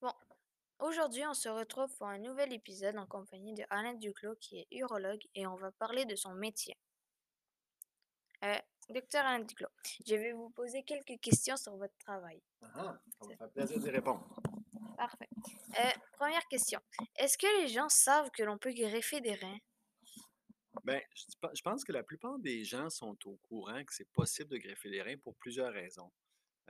Bon, aujourd'hui, on se retrouve pour un nouvel épisode en compagnie de Alain Duclos, qui est urologue, et on va parler de son métier. Euh, docteur Alain Duclos, je vais vous poser quelques questions sur votre travail. Ah, ça me faire plaisir d'y répondre. Parfait. Euh, première question. Est-ce que les gens savent que l'on peut greffer des reins? Ben, je, pense que la plupart des gens sont au courant que c'est possible de greffer les reins pour plusieurs raisons.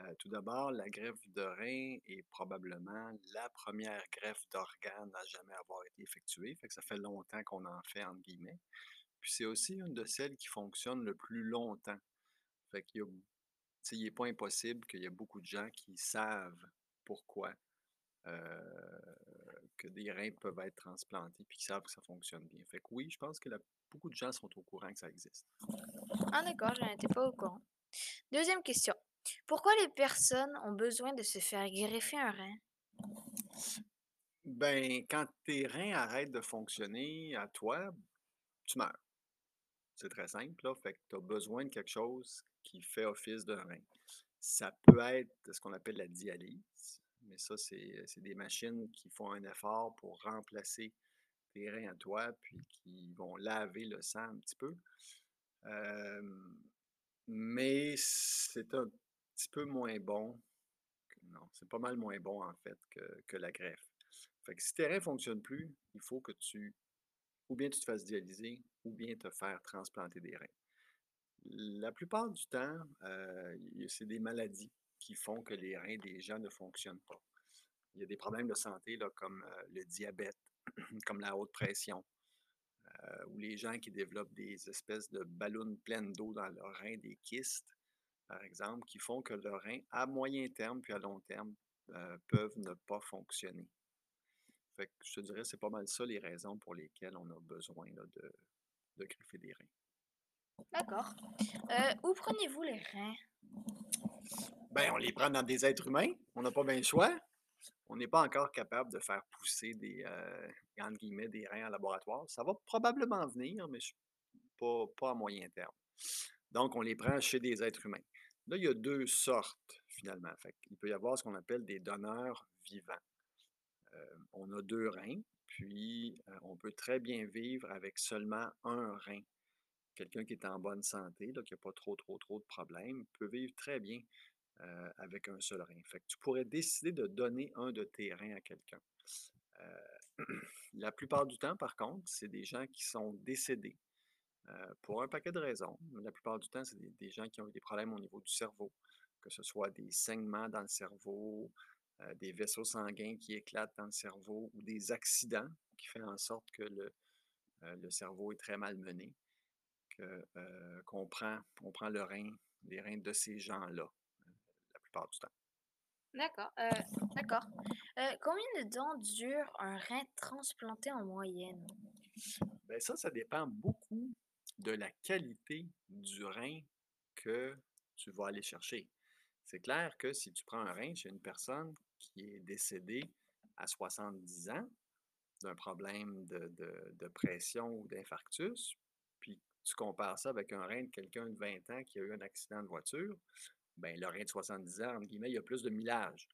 Euh, tout d'abord, la greffe de rein est probablement la première greffe d'organe à jamais avoir été effectuée. Fait que ça fait longtemps qu'on en fait, entre guillemets. Puis c'est aussi une de celles qui fonctionne le plus longtemps. Fait il n'est pas impossible qu'il y ait beaucoup de gens qui savent pourquoi euh, que des reins peuvent être transplantés puis qui savent que ça fonctionne bien. Fait que oui, je pense que beaucoup de gens sont au courant que ça existe. Ah d'accord, je n'étais pas au courant. Deuxième question. Pourquoi les personnes ont besoin de se faire greffer un rein? Ben, quand tes reins arrêtent de fonctionner à toi, tu meurs. C'est très simple, là. Fait que tu as besoin de quelque chose qui fait office de rein. Ça peut être ce qu'on appelle la dialyse, mais ça, c'est des machines qui font un effort pour remplacer tes reins à toi, puis qui vont laver le sang un petit peu. Mais c'est un petit peu moins bon. Non, c'est pas mal moins bon en fait que, que la greffe. Fait que si tes reins ne fonctionnent plus, il faut que tu, ou bien tu te fasses dialyser, ou bien te faire transplanter des reins. La plupart du temps, euh, c'est des maladies qui font que les reins des gens ne fonctionnent pas. Il y a des problèmes de santé là, comme euh, le diabète, comme la haute pression, euh, ou les gens qui développent des espèces de ballons pleines d'eau dans leurs reins, des kystes, par exemple, qui font que leurs reins, à moyen terme puis à long terme, euh, peuvent ne pas fonctionner. Fait que je te dirais, c'est pas mal ça les raisons pour lesquelles on a besoin là, de, de greffer des reins. D'accord. Euh, où prenez-vous les reins? Ben, on les prend dans des êtres humains, on n'a pas bien le choix. On n'est pas encore capable de faire pousser des, euh, entre guillemets, des reins en laboratoire. Ça va probablement venir, mais pas à moyen terme. Donc, on les prend chez des êtres humains. Là, il y a deux sortes, finalement. Il peut y avoir ce qu'on appelle des donneurs vivants. On a deux reins, puis on peut très bien vivre avec seulement un rein. Quelqu'un qui est en bonne santé, qui n'a pas trop, trop, trop de problèmes, peut vivre très bien avec un seul rein. Fait tu pourrais décider de donner un de tes reins à quelqu'un. La plupart du temps, par contre, c'est des gens qui sont décédés euh, pour un paquet de raisons. La plupart du temps, c'est des, des gens qui ont eu des problèmes au niveau du cerveau, que ce soit des saignements dans le cerveau, euh, des vaisseaux sanguins qui éclatent dans le cerveau ou des accidents qui font en sorte que le, euh, le cerveau est très malmené, qu'on prend, on prend le rein, les reins de ces gens-là, la plupart du temps. D'accord. d'accord. Combien de temps dure un rein transplanté en moyenne? Ben ça, ça dépend beaucoup de la qualité du rein que tu vas aller chercher. C'est clair que si tu prends un rein chez une personne qui est décédée à 70 ans d'un problème de, pression ou d'infarctus, puis tu compares ça avec un rein de quelqu'un de 20 ans qui a eu un accident de voiture, ben le rein de 70 ans, entre guillemets, il y a plus de millage.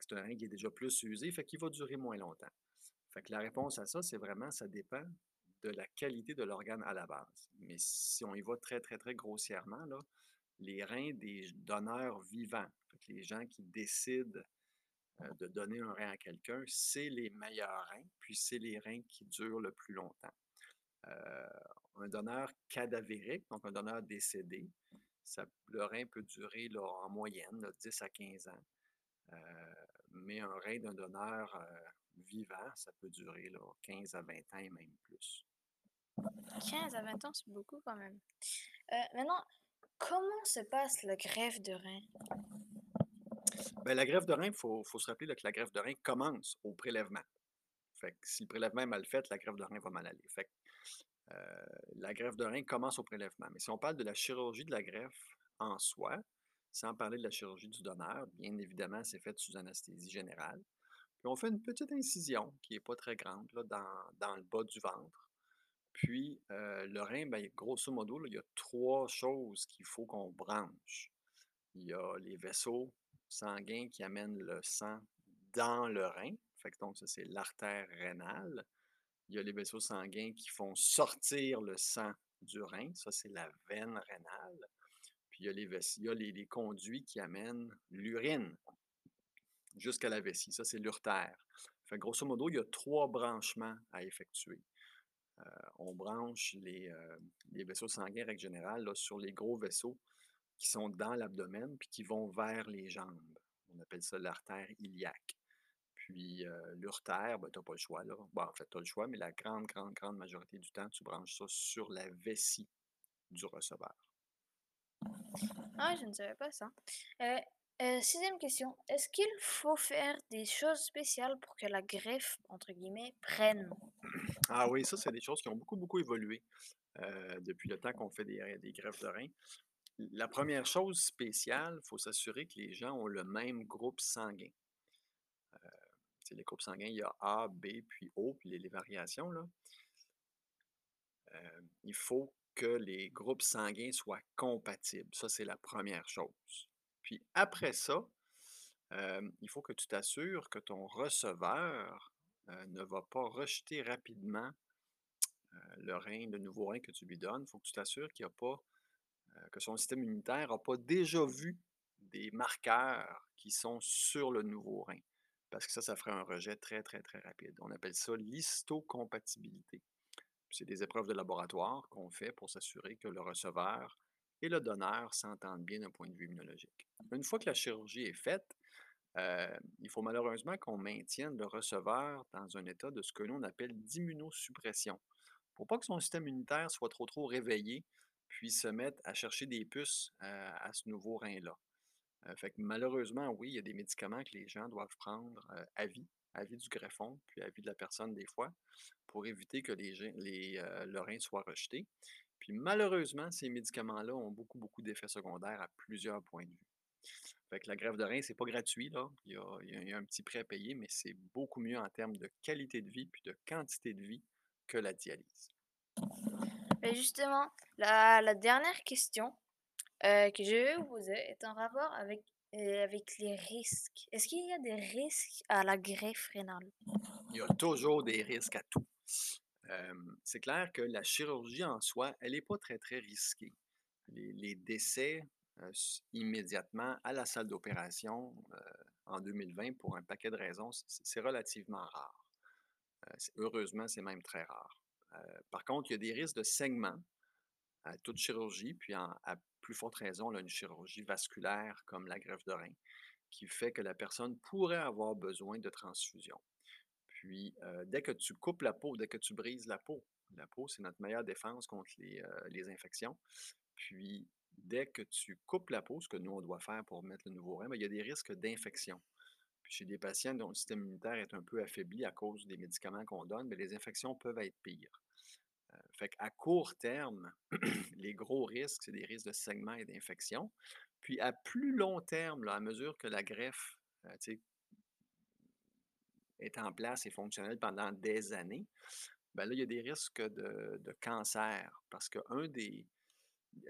C'est un rein qui est déjà plus usé, fait qu'il va durer moins longtemps. Fait que la réponse à ça, c'est vraiment, ça dépend de la qualité de l'organe à la base. Mais si on y va très, très, très grossièrement, là, les reins des donneurs vivants, les gens qui décident euh, de donner un rein à quelqu'un, c'est les meilleurs reins, puis c'est les reins qui durent le plus longtemps. Euh, un donneur cadavérique, donc un donneur décédé, le rein peut durer en moyenne là, 10 à 15 ans. Euh, mais un rein d'un donneur vivant, ça peut durer là, 15 à 20 ans et même plus. 15 à 20 ans, c'est beaucoup quand même. Euh, maintenant, comment se passe la greffe de rein? Ben, la greffe de rein, il faut, se rappeler que la greffe de rein commence au prélèvement. Fait que si le prélèvement est mal fait, la greffe de rein va mal aller. Fait que, euh, la greffe de rein commence au prélèvement. Mais si on parle de la chirurgie de la greffe en soi, sans parler de la chirurgie du donneur, bien évidemment, c'est fait sous anesthésie générale. Puis on fait une petite incision qui n'est pas très grande là, dans le bas du ventre. Puis le rein, ben, grosso modo, il y a trois choses qu'il faut qu'on branche. Il y a les vaisseaux sanguins qui amènent le sang dans le rein. Fait que donc ça, c'est l'artère rénale. Il y a les vaisseaux sanguins qui font sortir le sang du rein. Ça, c'est la veine rénale. Puis il y a les, il les conduits qui amènent l'urine jusqu'à la vessie. Ça, c'est l'urtère. Fait que grosso modo, il y a trois branchements à effectuer. Euh, on branche les, euh, vaisseaux sanguins, règle générale, sur les gros vaisseaux qui sont dans l'abdomen puis qui vont vers les jambes. On appelle ça l'artère iliaque. Puis euh, l'urtère, ben, tu n'as pas le choix. En fait, tu as le choix, mais la grande, grande, grande majorité du temps, tu branches ça sur la vessie du receveur. Ah, je ne savais pas ça. Euh, sixième question. Est-ce qu'il faut faire des choses spéciales pour que la greffe, entre guillemets, prenne? Ah oui, ça, c'est des choses qui ont beaucoup, beaucoup évolué depuis le temps qu'on fait des, greffes de reins. La première chose spéciale, il faut s'assurer que les gens ont le même groupe sanguin. Les groupes sanguins, il y a A, B, puis O, puis les, variations. Là. Il faut que les groupes sanguins soient compatibles. Ça, c'est la première chose. Puis après ça, il faut que tu t'assures que ton receveur ne va pas rejeter rapidement euh, le nouveau rein que tu lui donnes. Il faut que tu t'assures qu'il a pas, euh, que son système immunitaire n'a pas déjà vu des marqueurs qui sont sur le nouveau rein. Parce que ça, ça ferait un rejet très, très, très rapide. On appelle ça l'histocompatibilité. C'est des épreuves de laboratoire qu'on fait pour s'assurer que le receveur et le donneur s'entendent bien d'un point de vue immunologique. Une fois que la chirurgie est faite, euh, il faut malheureusement qu'on maintienne le receveur dans un état de ce que l'on appelle d'immunosuppression, pour pas que son système immunitaire soit trop trop réveillé, puis se mette à chercher des puces euh, à ce nouveau rein-là. Euh, fait que malheureusement, oui, il y a des médicaments que les gens doivent prendre à vie, à vie du greffon, puis à vie de la personne des fois, pour éviter que les, les, le rein soit rejeté. Puis malheureusement, ces médicaments-là ont beaucoup, beaucoup d'effets secondaires à plusieurs points de vue. Fait que la greffe de rein, c'est pas gratuit, là. Il y a, il y a- il y a un petit prêt à payer, mais c'est beaucoup mieux en termes de qualité de vie puis de quantité de vie que la dialyse. Mais justement, la, la dernière question euh, que je vais vous poser est en rapport avec, euh, avec les risques. Est-ce qu'il y a des risques à la greffe rénale? Il y a toujours des risques à tout. Euh, c'est clair que la chirurgie en soi, elle n'est pas très, très risquée. Les, les décès euh, immédiatement à la salle d'opération euh, en 2020, pour un paquet de raisons, c'est relativement rare. Euh, heureusement, c'est même très rare. Par contre, il y a des risques de saignement à toute chirurgie, puis à plus forte raison, là, une chirurgie vasculaire comme la greffe de rein, qui fait que la personne pourrait avoir besoin de transfusion. Puis, dès que tu coupes la peau, dès que tu brises la peau, la peau, c'est notre meilleure défense contre les, les infections. Puis, dès que tu coupes la peau, ce que nous, on doit faire pour mettre le nouveau rein, ben, il y a des risques d'infection. Chez des patients dont le système immunitaire est un peu affaibli à cause des médicaments qu'on donne, ben, les infections peuvent être pires. Euh, fait qu'à court terme, les gros risques, c'est des risques de saignement et d'infection. Puis, à plus long terme, à mesure que la greffe, euh, est en place et fonctionnelle pendant des années, ben là, il y a des risques de, de cancer parce que un des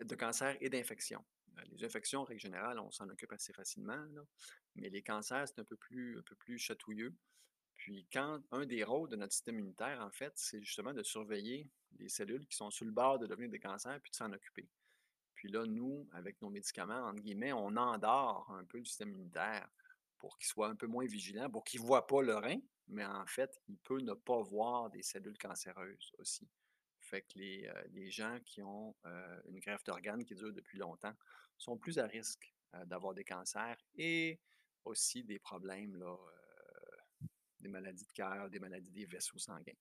de cancer et d'infection. Euh, Les infections, en règle générale, on s'en occupe assez facilement, mais les cancers, c'est un peu plus, un chatouilleux. Puis quand un des rôles de notre système immunitaire, en fait, c'est justement de surveiller les cellules qui sont sur le bord de devenir des cancers, puis de s'en occuper. Puis là, nous, avec nos médicaments, entre guillemets, on endort un peu le système immunitaire pour qu'il soit un peu moins vigilant, pour qu'il ne voit pas le rein, mais en fait, il peut ne pas voir des cellules cancéreuses aussi. Fait que les, euh, les gens qui ont euh, une greffe d'organes qui dure depuis longtemps sont plus à risque euh, d'avoir des cancers et aussi des problèmes, là, des maladies de cœur, des maladies des vaisseaux sanguins.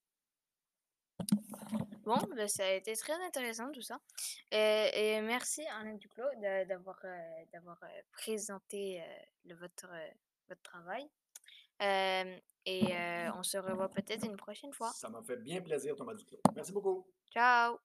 Bon, ben, ça a été très intéressant tout ça. Et, merci Alain Duclos d'avoir euh, présenté votre, votre travail. Et euh, on se revoit peut-être une prochaine fois. Ça m'a fait bien plaisir, Thomas Duclos. Merci beaucoup. Ciao!